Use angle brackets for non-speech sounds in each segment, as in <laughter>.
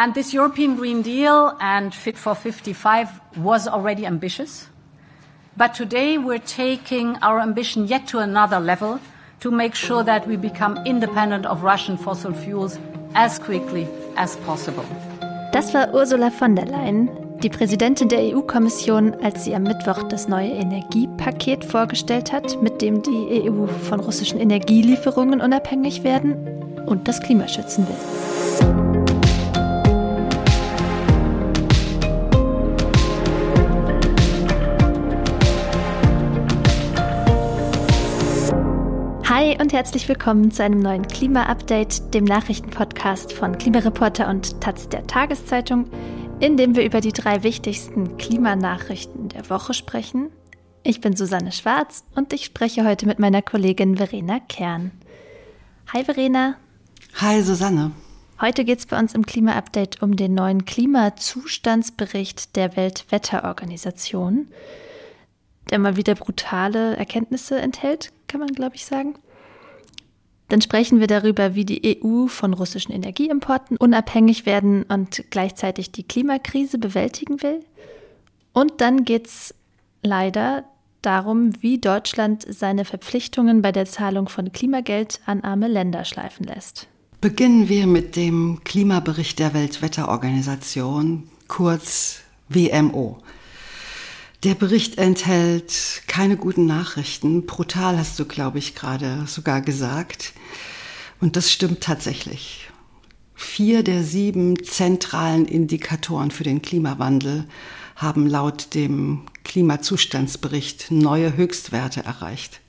And this European Green Deal and Fit for 55 was already ambitious. But today we're taking our ambition yet to another level to make sure that we become independent of Russian fossil fuels as quickly as possible. Das war Ursula von der Leyen, die Präsidentin der EU-Kommission, als sie am Mittwoch das neue Energiepaket vorgestellt hat, mit dem die EU von russischen Energielieferungen unabhängig werden und das Klima schützen will. Hi und herzlich willkommen zu einem neuen Klima-Update, dem Nachrichtenpodcast von Klimareporter und Taz der Tageszeitung, in dem wir über die drei wichtigsten Klimanachrichten der Woche sprechen. Ich bin Susanne Schwarz und ich spreche heute mit meiner Kollegin Verena Kern. Hi Verena. Hi Susanne. Heute geht es bei uns im Klima-Update um den neuen Klimazustandsbericht der Weltwetterorganisation, der mal wieder brutale Erkenntnisse enthält, kann man, glaube ich, sagen. Dann sprechen wir darüber, wie die EU von russischen Energieimporten unabhängig werden und gleichzeitig die Klimakrise bewältigen will. Und dann geht es leider darum, wie Deutschland seine Verpflichtungen bei der Zahlung von Klimageld an arme Länder schleifen lässt. Beginnen wir mit dem Klimabericht der Weltwetterorganisation, kurz WMO. Der Bericht enthält keine guten Nachrichten. Brutal hast du, glaube ich, gerade sogar gesagt. Und das stimmt tatsächlich. Vier der sieben zentralen Indikatoren für den Klimawandel haben laut dem Klimazustandsbericht neue Höchstwerte erreicht.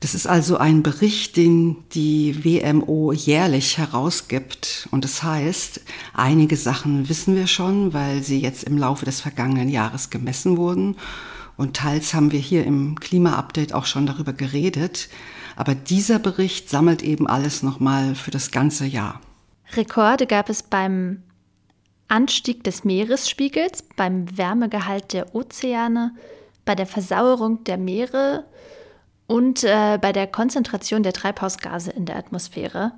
Das ist also ein Bericht, den die WMO jährlich herausgibt. Und das heißt, einige Sachen wissen wir schon, weil sie jetzt im Laufe des vergangenen Jahres gemessen wurden. Und teils haben wir hier im Klima-Update auch schon darüber geredet. Aber dieser Bericht sammelt eben alles nochmal für das ganze Jahr. Rekorde gab es beim Anstieg des Meeresspiegels, beim Wärmegehalt der Ozeane, bei der Versauerung der Meere und äh, bei der Konzentration der Treibhausgase in der Atmosphäre.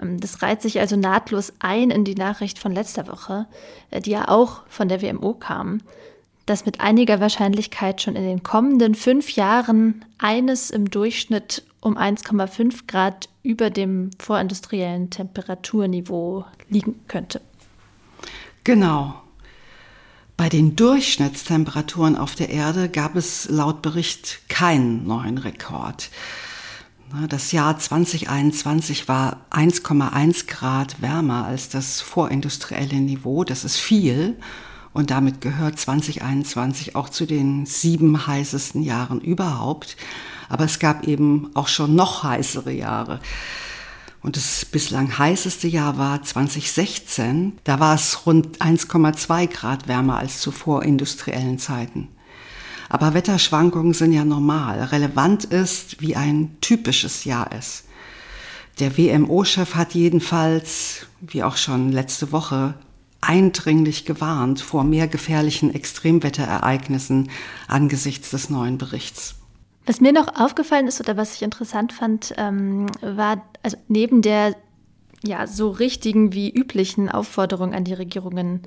Ähm, das reiht sich also nahtlos ein in die Nachricht von letzter Woche, äh, die ja auch von der WMO kam, dass mit einiger Wahrscheinlichkeit schon in den kommenden fünf Jahren eines im Durchschnitt um 1,5 Grad über dem vorindustriellen Temperaturniveau liegen könnte. Genau. Bei den Durchschnittstemperaturen auf der Erde gab es laut Bericht keinen neuen Rekord. Das Jahr 2021 war 1,1 Grad wärmer als das vorindustrielle Niveau. Das ist viel. Und damit gehört 2021 auch zu den sieben heißesten Jahren überhaupt. Aber es gab eben auch schon noch heißere Jahre. Und das bislang heißeste Jahr war 2016. Da war es rund 1,2 Grad wärmer als zu vorindustriellen Zeiten. Aber Wetterschwankungen sind ja normal. Relevant ist, wie ein typisches Jahr ist. Der WMO-Chef hat jedenfalls, wie auch schon letzte Woche, eindringlich gewarnt vor mehr gefährlichen Extremwetterereignissen angesichts des neuen Berichts. Was mir noch aufgefallen ist oder was ich interessant fand, ähm, war, also neben der ja so richtigen wie üblichen Aufforderung an die Regierungen,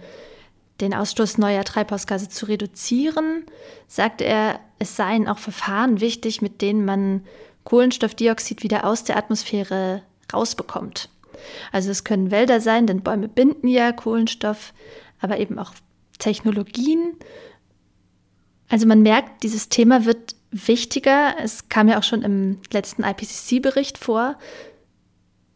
den Ausstoß neuer Treibhausgase zu reduzieren, sagte er, es seien auch Verfahren wichtig, mit denen man Kohlenstoffdioxid wieder aus der Atmosphäre rausbekommt. Also es können Wälder sein, denn Bäume binden ja Kohlenstoff, aber eben auch Technologien. Also man merkt, dieses Thema wird wichtiger. Es kam ja auch schon im letzten IPCC-Bericht vor,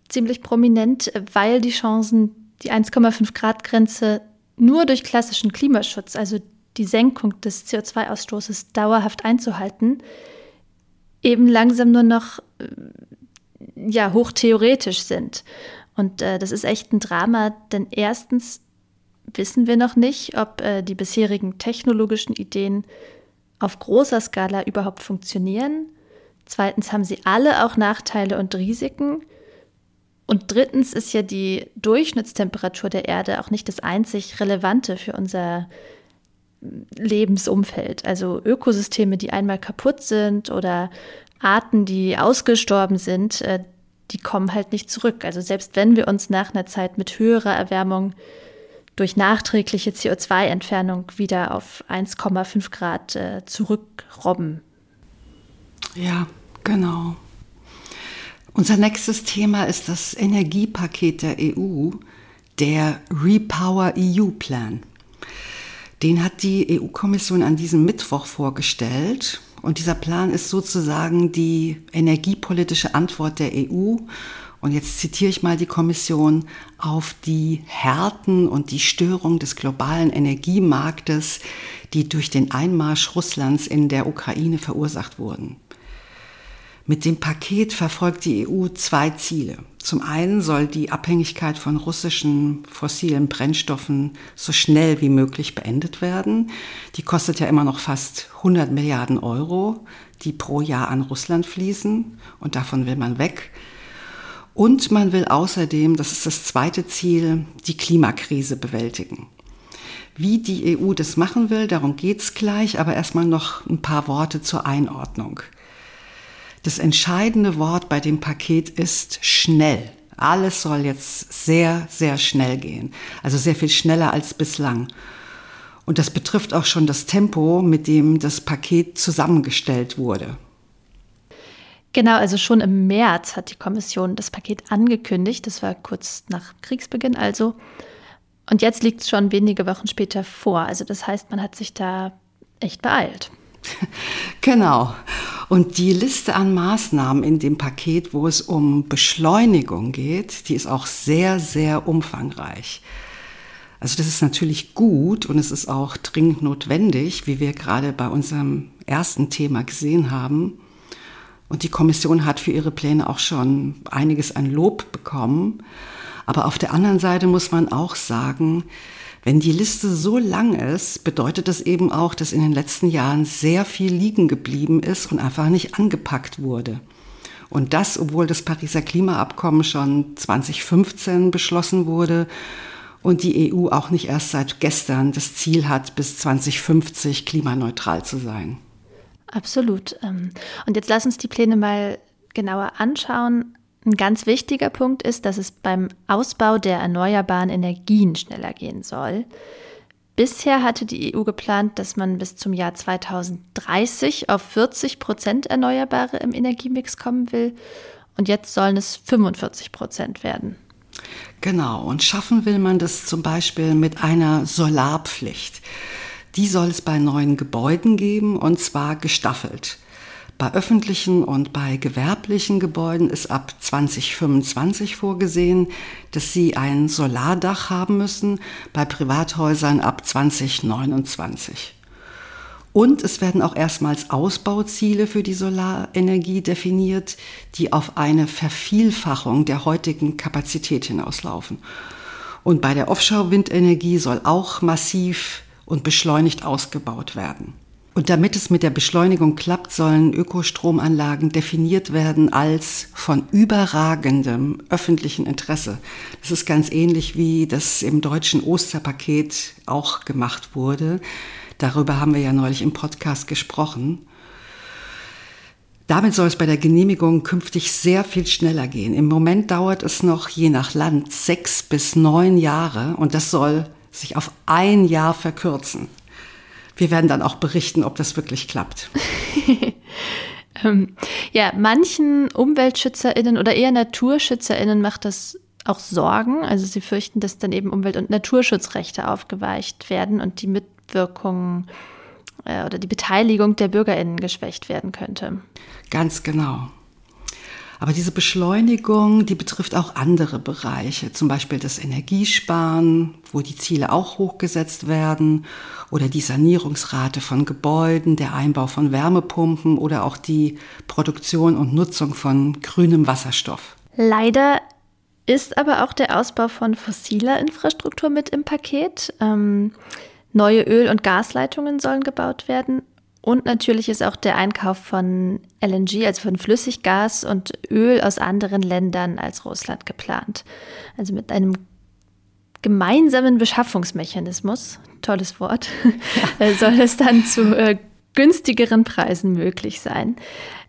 ziemlich prominent, weil die Chancen, die 1,5 Grad Grenze nur durch klassischen Klimaschutz, also die Senkung des CO2-Ausstoßes dauerhaft einzuhalten, eben langsam nur noch äh, ja, hochtheoretisch sind. Und äh, das ist echt ein Drama, denn erstens wissen wir noch nicht, ob äh, die bisherigen technologischen Ideen auf großer Skala überhaupt funktionieren. Zweitens haben sie alle auch Nachteile und Risiken. Und drittens ist ja die Durchschnittstemperatur der Erde auch nicht das einzig Relevante für unser Lebensumfeld. Also Ökosysteme, die einmal kaputt sind oder Arten, die ausgestorben sind, äh, die kommen halt nicht zurück. Also selbst wenn wir uns nach einer Zeit mit höherer Erwärmung durch nachträgliche CO2-Entfernung wieder auf 1,5 Grad äh, zurückrobben. Ja, genau. Unser nächstes Thema ist das Energiepaket der EU, der Repower EU Plan. Den hat die EU-Kommission an diesem Mittwoch vorgestellt. Und dieser Plan ist sozusagen die energiepolitische Antwort der EU. Und jetzt zitiere ich mal die Kommission auf die Härten und die Störung des globalen Energiemarktes, die durch den Einmarsch Russlands in der Ukraine verursacht wurden. Mit dem Paket verfolgt die EU zwei Ziele. Zum einen soll die Abhängigkeit von russischen fossilen Brennstoffen so schnell wie möglich beendet werden. Die kostet ja immer noch fast 100 Milliarden Euro, die pro Jahr an Russland fließen. Und davon will man weg. Und man will außerdem, das ist das zweite Ziel, die Klimakrise bewältigen. Wie die EU das machen will, darum geht's gleich, aber erstmal noch ein paar Worte zur Einordnung. Das entscheidende Wort bei dem Paket ist schnell. Alles soll jetzt sehr, sehr schnell gehen. Also sehr viel schneller als bislang. Und das betrifft auch schon das Tempo, mit dem das Paket zusammengestellt wurde. Genau, also schon im März hat die Kommission das Paket angekündigt. Das war kurz nach Kriegsbeginn also. Und jetzt liegt es schon wenige Wochen später vor. Also das heißt, man hat sich da echt beeilt. <laughs> Genau. Und die Liste an Maßnahmen in dem Paket, wo es um Beschleunigung geht, die ist auch sehr, sehr umfangreich. Also das ist natürlich gut und es ist auch dringend notwendig, wie wir gerade bei unserem ersten Thema gesehen haben. Und die Kommission hat für ihre Pläne auch schon einiges an Lob bekommen. Aber auf der anderen Seite muss man auch sagen, wenn die Liste so lang ist, bedeutet das eben auch, dass in den letzten Jahren sehr viel liegen geblieben ist und einfach nicht angepackt wurde. Und das, obwohl das Pariser Klimaabkommen schon 2015 beschlossen wurde und die EU auch nicht erst seit gestern das Ziel hat, bis 2050 klimaneutral zu sein. Absolut. Ähm, und jetzt lass uns die Pläne mal genauer anschauen. Ein ganz wichtiger Punkt ist, dass es beim Ausbau der erneuerbaren Energien schneller gehen soll. Bisher hatte die EU geplant, dass man bis zum Jahr 2030 auf 40 Prozent Erneuerbare im Energiemix kommen will. Und jetzt sollen es 45 Prozent werden. Genau, und schaffen will man das zum Beispiel mit einer Solarpflicht. Die soll es bei neuen Gebäuden geben und zwar gestaffelt. Bei öffentlichen und bei gewerblichen Gebäuden ist ab 2025 vorgesehen, dass sie ein Solardach haben müssen, bei Privathäusern ab 2029. Und es werden auch erstmals Ausbauziele für die Solarenergie definiert, die auf eine Vervielfachung der heutigen Kapazität hinauslaufen. Und bei der Offshore-Windenergie soll auch massiv und beschleunigt ausgebaut werden. Und damit es mit der Beschleunigung klappt, sollen Ökostromanlagen definiert werden als von überragendem öffentlichen Interesse. Das ist ganz ähnlich wie das im deutschen Osterpaket auch gemacht wurde. Darüber haben wir ja neulich im Podcast gesprochen. Damit soll es bei der Genehmigung künftig sehr viel schneller gehen. Im Moment dauert es noch je nach Land sechs bis neun Jahre und das soll sich auf ein Jahr verkürzen wir werden dann auch berichten, ob das wirklich klappt. <laughs> ähm, ja, manchen UmweltschützerInnen oder eher NaturschützerInnen macht das auch Sorgen. Also sie fürchten, dass dann eben Umwelt- und Naturschutzrechte aufgeweicht werden und die Mitwirkung äh, oder die Beteiligung der BürgerInnen geschwächt werden könnte. Ganz genau. Aber diese Beschleunigung, die betrifft auch andere Bereiche, zum Beispiel das Energiesparen, wo die Ziele auch hochgesetzt werden, oder die Sanierungsrate von Gebäuden, der Einbau von Wärmepumpen oder auch die Produktion und Nutzung von grünem Wasserstoff. Leider ist aber auch der Ausbau von fossiler Infrastruktur mit im Paket. Ähm, neue Öl- und Gasleitungen sollen gebaut werden und natürlich ist auch der Einkauf von LNG, also von Flüssiggas und Öl aus anderen Ländern als Russland geplant. Also mit einem gemeinsamen Beschaffungsmechanismus, tolles Wort, ja. <laughs> soll es dann zu äh, günstigeren Preisen möglich sein.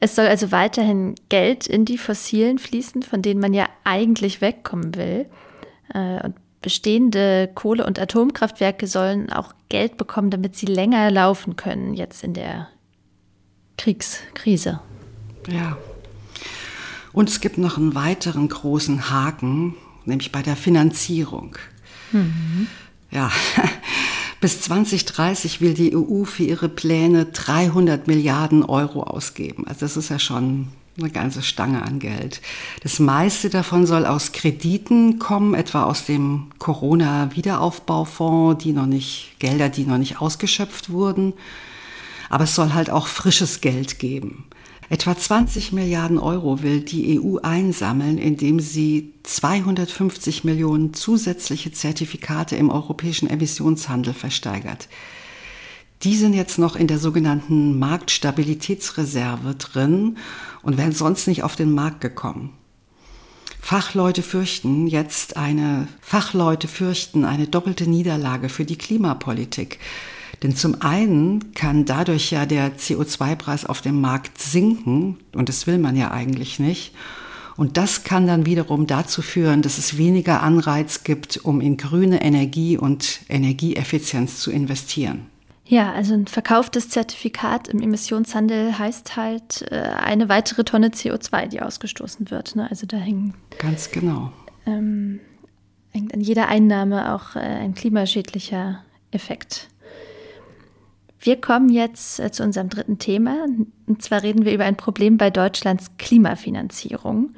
Es soll also weiterhin Geld in die Fossilen fließen, von denen man ja eigentlich wegkommen will. Äh, und bestehende Kohle- und Atomkraftwerke sollen auch Geld bekommen, damit sie länger laufen können, jetzt in der Kriegskrise. Ja. Und es gibt noch einen weiteren großen Haken, nämlich bei der Finanzierung. Mhm. Ja, <laughs> bis 2030 will die EU für ihre Pläne 300 Milliarden Euro ausgeben. Also das ist ja schon eine ganze Stange an Geld. Das meiste davon soll aus Krediten kommen, etwa aus dem Corona-Wiederaufbaufonds, die noch nicht, Gelder, die noch nicht ausgeschöpft wurden. Aber es soll halt auch frisches Geld geben. Etwa 20 Milliarden Euro will die EU einsammeln, indem sie 250 Millionen zusätzliche Zertifikate im europäischen Emissionshandel versteigert. Die sind jetzt noch in der sogenannten Marktstabilitätsreserve drin und wären sonst nicht auf den Markt gekommen. Fachleute fürchten jetzt eine, Fachleute fürchten eine doppelte Niederlage für die Klimapolitik. Denn zum einen kann dadurch ja der CO2-Preis auf dem Markt sinken, und das will man ja eigentlich nicht. Und das kann dann wiederum dazu führen, dass es weniger Anreiz gibt, um in grüne Energie und Energieeffizienz zu investieren. Ja, also ein verkauftes Zertifikat im Emissionshandel heißt halt äh, eine weitere Tonne CO2, die ausgestoßen wird. Ne? Also da hängt ganz genau ähm, hängt an jeder Einnahme auch äh, ein klimaschädlicher Effekt. Wir kommen jetzt äh, zu unserem dritten Thema. Und zwar reden wir über ein Problem bei Deutschlands Klimafinanzierung.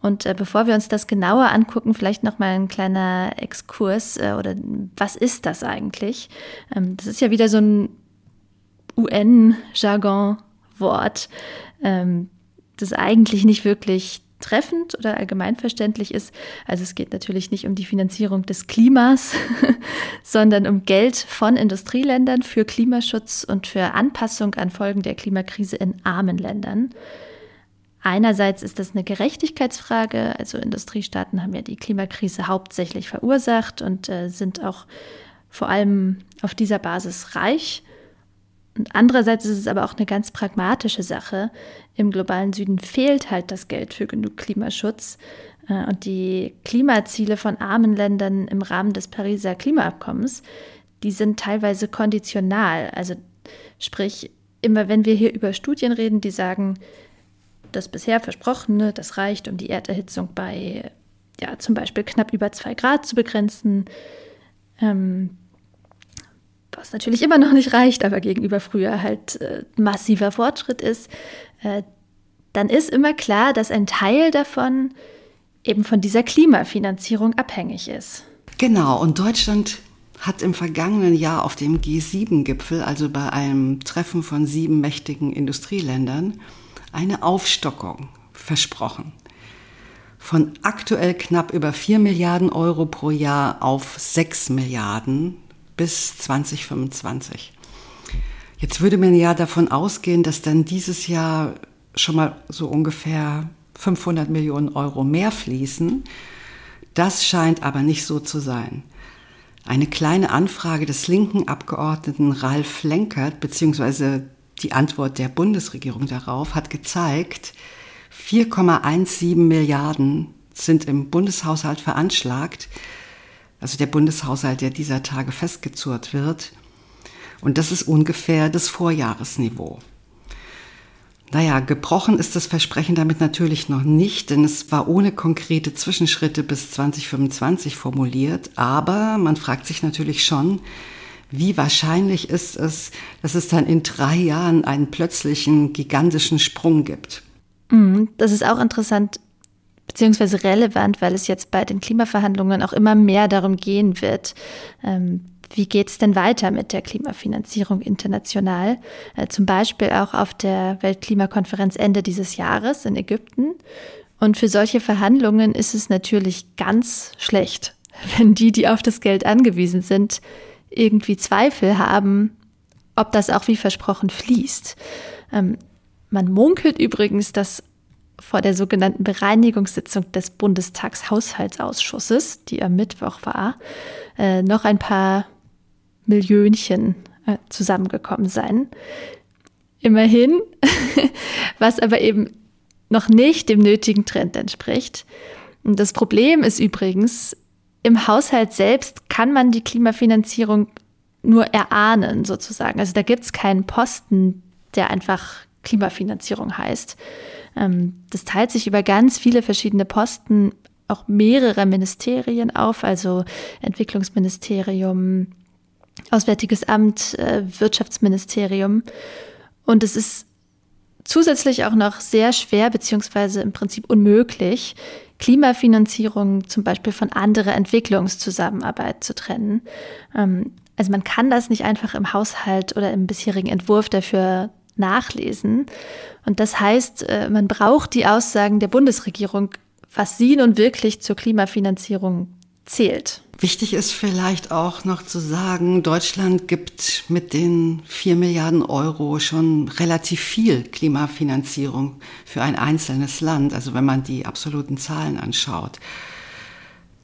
Und äh, bevor wir uns das genauer angucken, vielleicht noch mal ein kleiner Exkurs äh, oder was ist das eigentlich? Ähm, das ist ja wieder so ein UN-Jargon-Wort, ähm, das eigentlich nicht wirklich treffend oder allgemeinverständlich ist. Also es geht natürlich nicht um die Finanzierung des Klimas, <laughs> sondern um Geld von Industrieländern für Klimaschutz und für Anpassung an Folgen der Klimakrise in armen Ländern. Einerseits ist das eine Gerechtigkeitsfrage, also Industriestaaten haben ja die Klimakrise hauptsächlich verursacht und äh, sind auch vor allem auf dieser Basis reich. Und andererseits ist es aber auch eine ganz pragmatische Sache. Im globalen Süden fehlt halt das Geld für genug Klimaschutz. Äh, und die Klimaziele von armen Ländern im Rahmen des Pariser Klimaabkommens, die sind teilweise konditional. Also sprich, immer wenn wir hier über Studien reden, die sagen, das bisher Versprochene, das reicht, um die Erderhitzung bei ja, zum Beispiel knapp über zwei Grad zu begrenzen. Ähm, was natürlich immer noch nicht reicht, aber gegenüber früher halt äh, massiver Fortschritt ist, äh, dann ist immer klar, dass ein Teil davon eben von dieser Klimafinanzierung abhängig ist. Genau, und Deutschland hat im vergangenen Jahr auf dem G7-Gipfel, also bei einem Treffen von sieben mächtigen Industrieländern, eine Aufstockung versprochen. Von aktuell knapp über 4 Milliarden Euro pro Jahr auf 6 Milliarden bis 2025. Jetzt würde man ja davon ausgehen, dass dann dieses Jahr schon mal so ungefähr 500 Millionen Euro mehr fließen. Das scheint aber nicht so zu sein. Eine kleine Anfrage des linken Abgeordneten Ralf Lenkert bzw. die Antwort der Bundesregierung darauf hat gezeigt, 4,17 Milliarden sind im Bundeshaushalt veranschlagt also der Bundeshaushalt, der dieser Tage festgezurrt wird. Und das ist ungefähr das Vorjahresniveau. Naja, gebrochen ist das Versprechen damit natürlich noch nicht, denn es war ohne konkrete Zwischenschritte bis 2025 formuliert. Aber man fragt sich natürlich schon, wie wahrscheinlich ist es, dass es dann in drei Jahren einen plötzlichen gigantischen Sprung gibt. Mhm, das ist auch interessant, beziehungsweise relevant, weil es jetzt bei den Klimaverhandlungen auch immer mehr darum gehen wird, ähm, wie geht es denn weiter mit der Klimafinanzierung international? Äh, zum Beispiel auch auf der Weltklimakonferenz Ende dieses Jahres in Ägypten. Und für solche Verhandlungen ist es natürlich ganz schlecht, <laughs> wenn die, die auf das Geld angewiesen sind, irgendwie Zweifel haben, ob das auch wie versprochen fließt. Ähm, man munkelt übrigens, dass vor der sogenannten Bereinigungssitzung des Bundestagshaushaltsausschusses, die am Mittwoch war, äh, noch ein paar Millionchen äh, zusammengekommen sein. Immerhin, <laughs> was aber eben noch nicht dem nötigen Trend entspricht. Und das Problem ist übrigens, im Haushalt selbst kann man die Klimafinanzierung nur erahnen, sozusagen. Also da gibt es keinen Posten, der einfach Klimafinanzierung heißt. Ähm, das teilt sich über ganz viele verschiedene Posten, auch mehrere Ministerien auf, also Entwicklungsministerium, Auswärtiges Amt, äh, Wirtschaftsministerium. Und es ist zusätzlich auch noch sehr schwer beziehungsweise im Prinzip unmöglich, Klimafinanzierung zum Beispiel von anderer Entwicklungszusammenarbeit zu trennen. Ähm, also man kann das nicht einfach im Haushalt oder im bisherigen Entwurf dafür nachlesen. Und das heißt, äh, man braucht die Aussagen der Bundesregierung, was sie nun wirklich zur Klimafinanzierung zählt. Wichtig ist vielleicht auch noch zu sagen, Deutschland gibt mit den vier Milliarden Euro schon relativ viel Klimafinanzierung für ein einzelnes Land, also wenn man die absoluten Zahlen anschaut.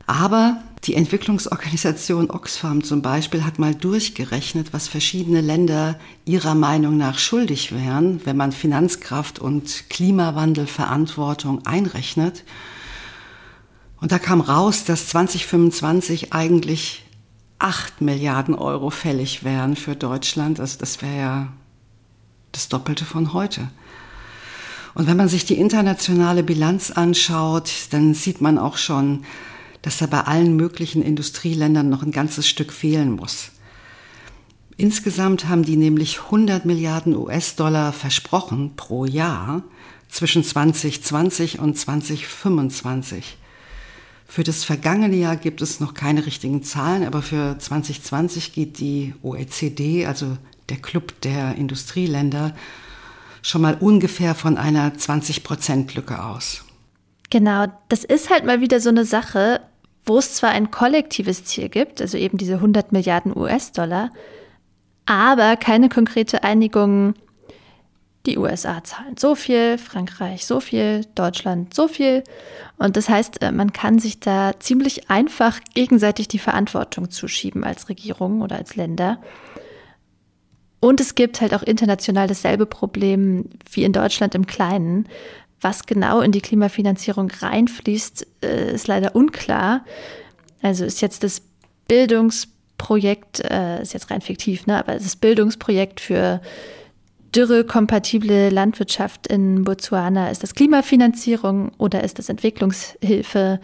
Aber die Entwicklungsorganisation Oxfam zum Beispiel hat mal durchgerechnet, was verschiedene Länder ihrer Meinung nach schuldig wären, wenn man Finanzkraft und Klimawandelverantwortung einrechnet. Und da kam raus, dass 2025 eigentlich 8 Milliarden Euro fällig wären für Deutschland. Also das wäre ja das Doppelte von heute. Und wenn man sich die internationale Bilanz anschaut, dann sieht man auch schon, dass da bei allen möglichen Industrieländern noch ein ganzes Stück fehlen muss. Insgesamt haben die nämlich 100 Milliarden US-Dollar versprochen pro Jahr zwischen 2020 und 2025. Für das vergangene Jahr gibt es noch keine richtigen Zahlen, aber für 2020 geht die OECD, also der Club der Industrieländer, schon mal ungefähr von einer 20-Prozent-Lücke aus. Genau, das ist halt mal wieder so eine Sache, wo es zwar ein kollektives Ziel gibt, also eben diese 100 Milliarden US-Dollar, aber keine konkrete Einigung die USA zahlen so viel, Frankreich so viel, Deutschland so viel. Und das heißt, äh, man kann sich da ziemlich einfach gegenseitig die Verantwortung zuschieben als Regierung oder als Länder. Und es gibt halt auch international dasselbe Problem wie in Deutschland im Kleinen. Was genau in die Klimafinanzierung reinfließt, äh, ist leider unklar. Also ist jetzt das Bildungsprojekt, äh, ist jetzt rein fiktiv, ne? aber das Bildungsprojekt für dürrekompatible Landwirtschaft in Botswana? Ist das Klimafinanzierung oder ist das Entwicklungshilfe?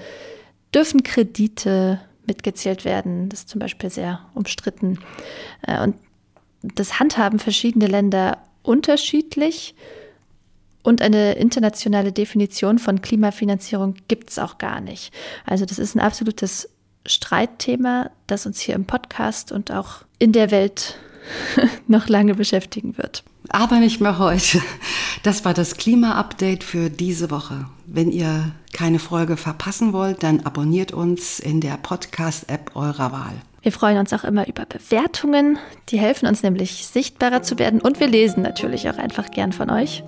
Dürfen Kredite mitgezählt werden? Das ist zum Beispiel sehr umstritten. Äh, und das handhaben verschiedene Länder unterschiedlich. Und eine internationale Definition von Klimafinanzierung gibt es auch gar nicht. Also das ist ein absolutes Streitthema, das uns hier im Podcast und auch in der Welt <laughs> noch lange beschäftigen wird. Aber nicht mehr heute. Das war das Klima-Update für diese Woche. Wenn ihr keine Folge verpassen wollt, dann abonniert uns in der Podcast-App eurer Wahl. Wir freuen uns auch immer über Bewertungen. Die helfen uns nämlich sichtbarer zu werden und wir lesen natürlich auch einfach gern von euch.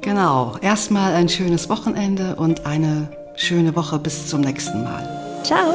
Genau. Erstmal ein schönes Wochenende und eine schöne Woche bis zum nächsten Mal. Ciao.